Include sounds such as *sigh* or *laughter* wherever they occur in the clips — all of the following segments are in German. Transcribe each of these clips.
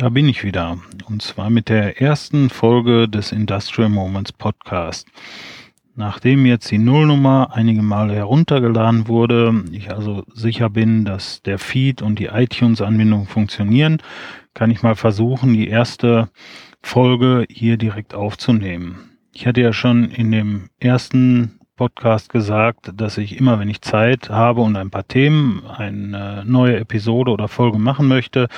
Da bin ich wieder. Und zwar mit der ersten Folge des Industrial Moments Podcast. Nachdem jetzt die Nullnummer einige Male heruntergeladen wurde, ich also sicher bin, dass der Feed und die iTunes-Anbindung funktionieren, kann ich mal versuchen, die erste Folge hier direkt aufzunehmen. Ich hatte ja schon in dem ersten Podcast gesagt, dass ich immer, wenn ich Zeit habe und ein paar Themen, eine neue Episode oder Folge machen möchte,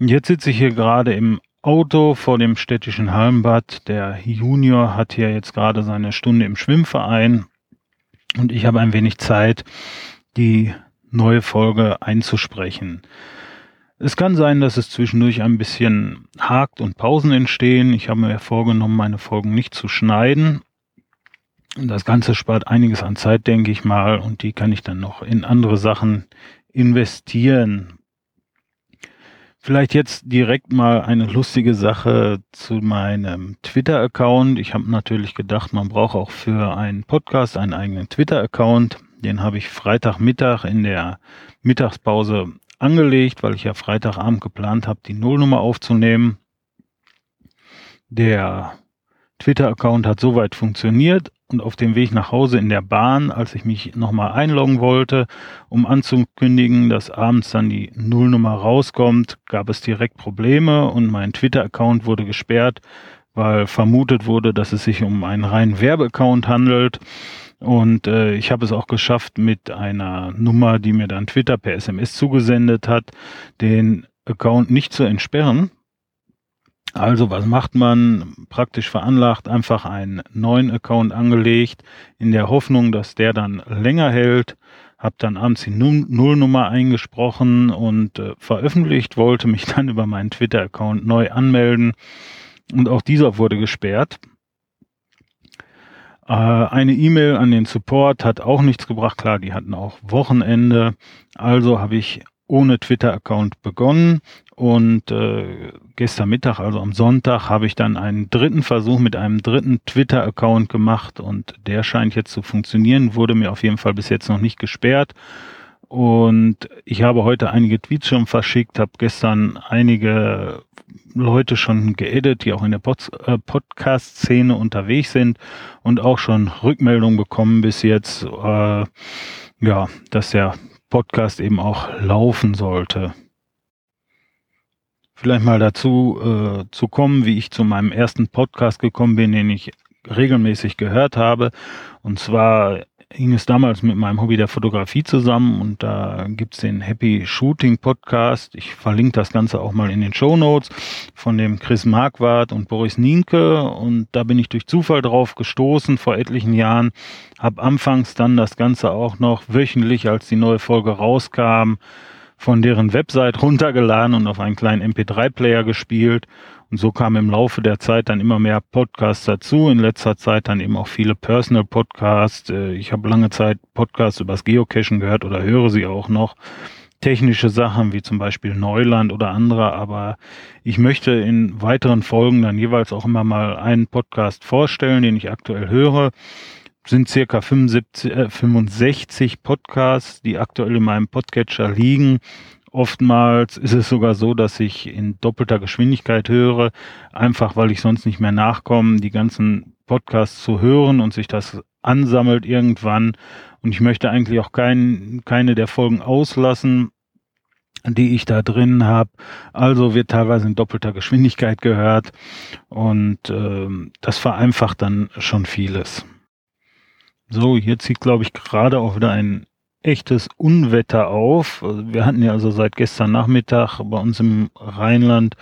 Jetzt sitze ich hier gerade im Auto vor dem städtischen Hallenbad. Der Junior hat hier jetzt gerade seine Stunde im Schwimmverein und ich habe ein wenig Zeit, die neue Folge einzusprechen. Es kann sein, dass es zwischendurch ein bisschen hakt und Pausen entstehen. Ich habe mir vorgenommen, meine Folgen nicht zu schneiden. Das Ganze spart einiges an Zeit, denke ich mal, und die kann ich dann noch in andere Sachen investieren. Vielleicht jetzt direkt mal eine lustige Sache zu meinem Twitter-Account. Ich habe natürlich gedacht, man braucht auch für einen Podcast einen eigenen Twitter-Account. Den habe ich Freitagmittag in der Mittagspause angelegt, weil ich ja Freitagabend geplant habe, die Nullnummer aufzunehmen. Der Twitter-Account hat soweit funktioniert und auf dem Weg nach Hause in der Bahn, als ich mich nochmal einloggen wollte, um anzukündigen, dass abends dann die Nullnummer rauskommt, gab es direkt Probleme und mein Twitter-Account wurde gesperrt, weil vermutet wurde, dass es sich um einen reinen Werbeaccount handelt. Und äh, ich habe es auch geschafft, mit einer Nummer, die mir dann Twitter per SMS zugesendet hat, den Account nicht zu entsperren, also was macht man? Praktisch veranlagt, einfach einen neuen Account angelegt, in der Hoffnung, dass der dann länger hält. Hab dann abends die Nullnummer eingesprochen und äh, veröffentlicht, wollte mich *laughs* dann über meinen Twitter-Account neu anmelden und auch dieser wurde gesperrt. Äh, eine E-Mail an den Support hat auch nichts gebracht. Klar, die hatten auch Wochenende. Also habe ich ohne Twitter-Account begonnen und äh, gestern Mittag, also am Sonntag, habe ich dann einen dritten Versuch mit einem dritten Twitter-Account gemacht und der scheint jetzt zu funktionieren, wurde mir auf jeden Fall bis jetzt noch nicht gesperrt. Und ich habe heute einige Tweets schon verschickt, habe gestern einige Leute schon geedit, die auch in der Pod äh, Podcast-Szene unterwegs sind und auch schon Rückmeldungen bekommen bis jetzt, äh, ja, dass der Podcast eben auch laufen sollte. Vielleicht mal dazu äh, zu kommen, wie ich zu meinem ersten Podcast gekommen bin, den ich regelmäßig gehört habe. Und zwar hing es damals mit meinem Hobby der Fotografie zusammen und da gibt's den Happy Shooting Podcast. Ich verlinke das Ganze auch mal in den Show Notes von dem Chris Marquardt und Boris Nienke und da bin ich durch Zufall drauf gestoßen vor etlichen Jahren. Hab anfangs dann das Ganze auch noch wöchentlich, als die neue Folge rauskam, von deren Website runtergeladen und auf einen kleinen MP3-Player gespielt und so kamen im Laufe der Zeit dann immer mehr Podcasts dazu. In letzter Zeit dann eben auch viele Personal Podcasts. Äh, ich habe lange Zeit Podcasts übers Geocachen gehört oder höre sie auch noch. Technische Sachen wie zum Beispiel Neuland oder andere, aber ich möchte in weiteren Folgen dann jeweils auch immer mal einen Podcast vorstellen, den ich aktuell höre sind circa 75, äh, 65 Podcasts, die aktuell in meinem Podcatcher liegen. Oftmals ist es sogar so, dass ich in doppelter Geschwindigkeit höre, einfach weil ich sonst nicht mehr nachkomme, die ganzen Podcasts zu hören und sich das ansammelt irgendwann. Und ich möchte eigentlich auch kein, keine der Folgen auslassen, die ich da drin habe. Also wird teilweise in doppelter Geschwindigkeit gehört und äh, das vereinfacht dann schon vieles. So, hier zieht, glaube ich, gerade auch wieder ein echtes Unwetter auf. Wir hatten ja also seit gestern Nachmittag bei uns im Rheinland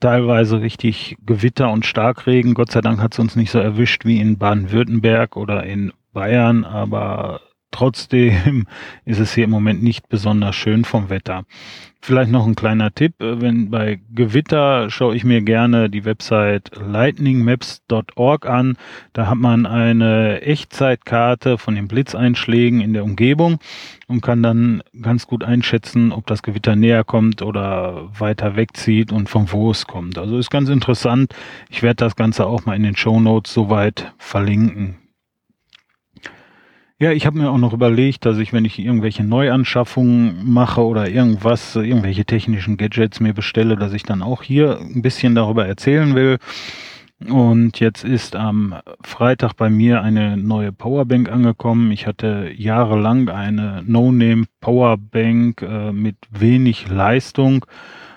teilweise richtig Gewitter und Starkregen. Gott sei Dank hat es uns nicht so erwischt wie in Baden-Württemberg oder in Bayern, aber trotzdem ist es hier im Moment nicht besonders schön vom Wetter. Vielleicht noch ein kleiner Tipp, äh, wenn bei Gewitter schaue ich mir gerne die Website lightningmaps.org an. Da hat man eine Echtzeitkarte von den Blitzeinschlägen in der Umgebung und kann dann ganz gut einschätzen, ob das Gewitter näher kommt oder weiter wegzieht und von wo es kommt. Also ist ganz interessant. Ich werde das Ganze auch mal in den Show Notes soweit verlinken. Ja, ich habe mir auch noch überlegt, dass ich, wenn ich irgendwelche Neuanschaffungen mache oder irgendwas, irgendwelche technischen Gadgets mir bestelle, dass ich dann auch hier ein bisschen darüber erzählen will. Und jetzt ist am Freitag bei mir eine neue Powerbank angekommen. Ich hatte jahrelang eine No-Name Powerbank äh, mit wenig Leistung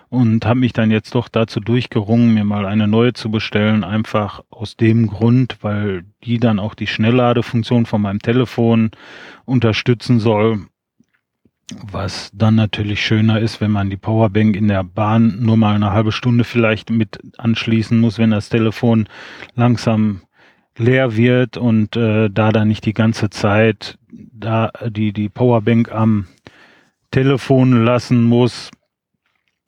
und habe mich dann jetzt doch dazu durchgerungen, mir mal eine neue zu bestellen, einfach aus dem Grund, weil die dann auch die Schnellladefunktion von meinem Telefon unterstützen soll. Was dann natürlich schöner ist, wenn man die Powerbank in der Bahn nur mal eine halbe Stunde vielleicht mit anschließen muss, wenn das Telefon langsam leer wird und äh, da dann nicht die ganze Zeit da die, die Powerbank am Telefon lassen muss,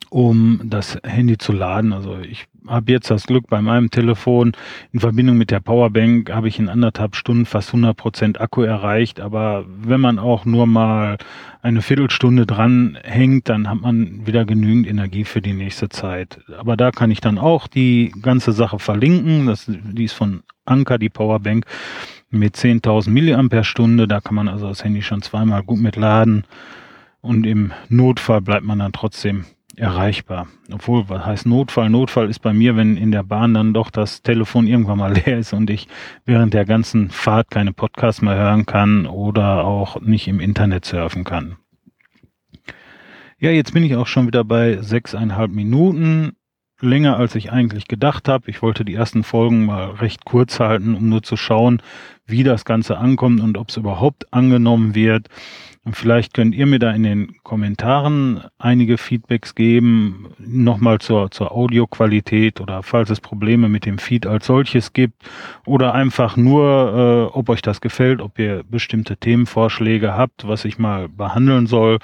um das Handy zu laden. Also ich habe jetzt das Glück bei meinem Telefon in Verbindung mit der Powerbank habe ich in anderthalb Stunden fast 100 Prozent Akku erreicht. Aber wenn man auch nur mal eine Viertelstunde dran hängt, dann hat man wieder genügend Energie für die nächste Zeit. Aber da kann ich dann auch die ganze Sache verlinken. Das, die ist von Anker, die Powerbank mit 10.000 Milliampere-Stunde. Da kann man also das Handy schon zweimal gut mit laden. Und im Notfall bleibt man dann trotzdem erreichbar. Obwohl, was heißt Notfall? Notfall ist bei mir, wenn in der Bahn dann doch das Telefon irgendwann mal *laughs* leer ist und ich während der ganzen Fahrt keine Podcasts mehr hören kann oder auch nicht im Internet surfen kann. Ja, jetzt bin ich auch schon wieder bei sechseinhalb Minuten. Länger als ich eigentlich gedacht habe. Ich wollte die ersten Folgen mal recht kurz halten, um nur zu schauen, wie das Ganze ankommt und ob es überhaupt angenommen wird. Und vielleicht könnt ihr mir da in den Kommentaren einige Feedbacks geben, nochmal zur, zur Audioqualität oder falls es Probleme mit dem Feed als solches gibt oder einfach nur, äh, ob euch das gefällt, ob ihr bestimmte Themenvorschläge habt, was ich mal behandeln soll.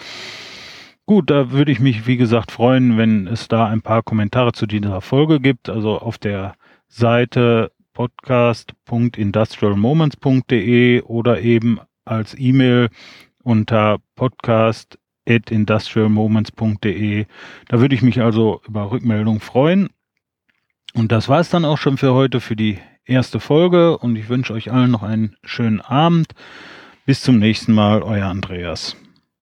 Gut, da würde ich mich, wie gesagt, freuen, wenn es da ein paar Kommentare zu dieser Folge gibt. Also auf der Seite podcast.industrialmoments.de oder eben als E-Mail unter podcast at industrialmoments.de. Da würde ich mich also über Rückmeldung freuen. Und das war es dann auch schon für heute, für die erste Folge. Und ich wünsche euch allen noch einen schönen Abend. Bis zum nächsten Mal, euer Andreas.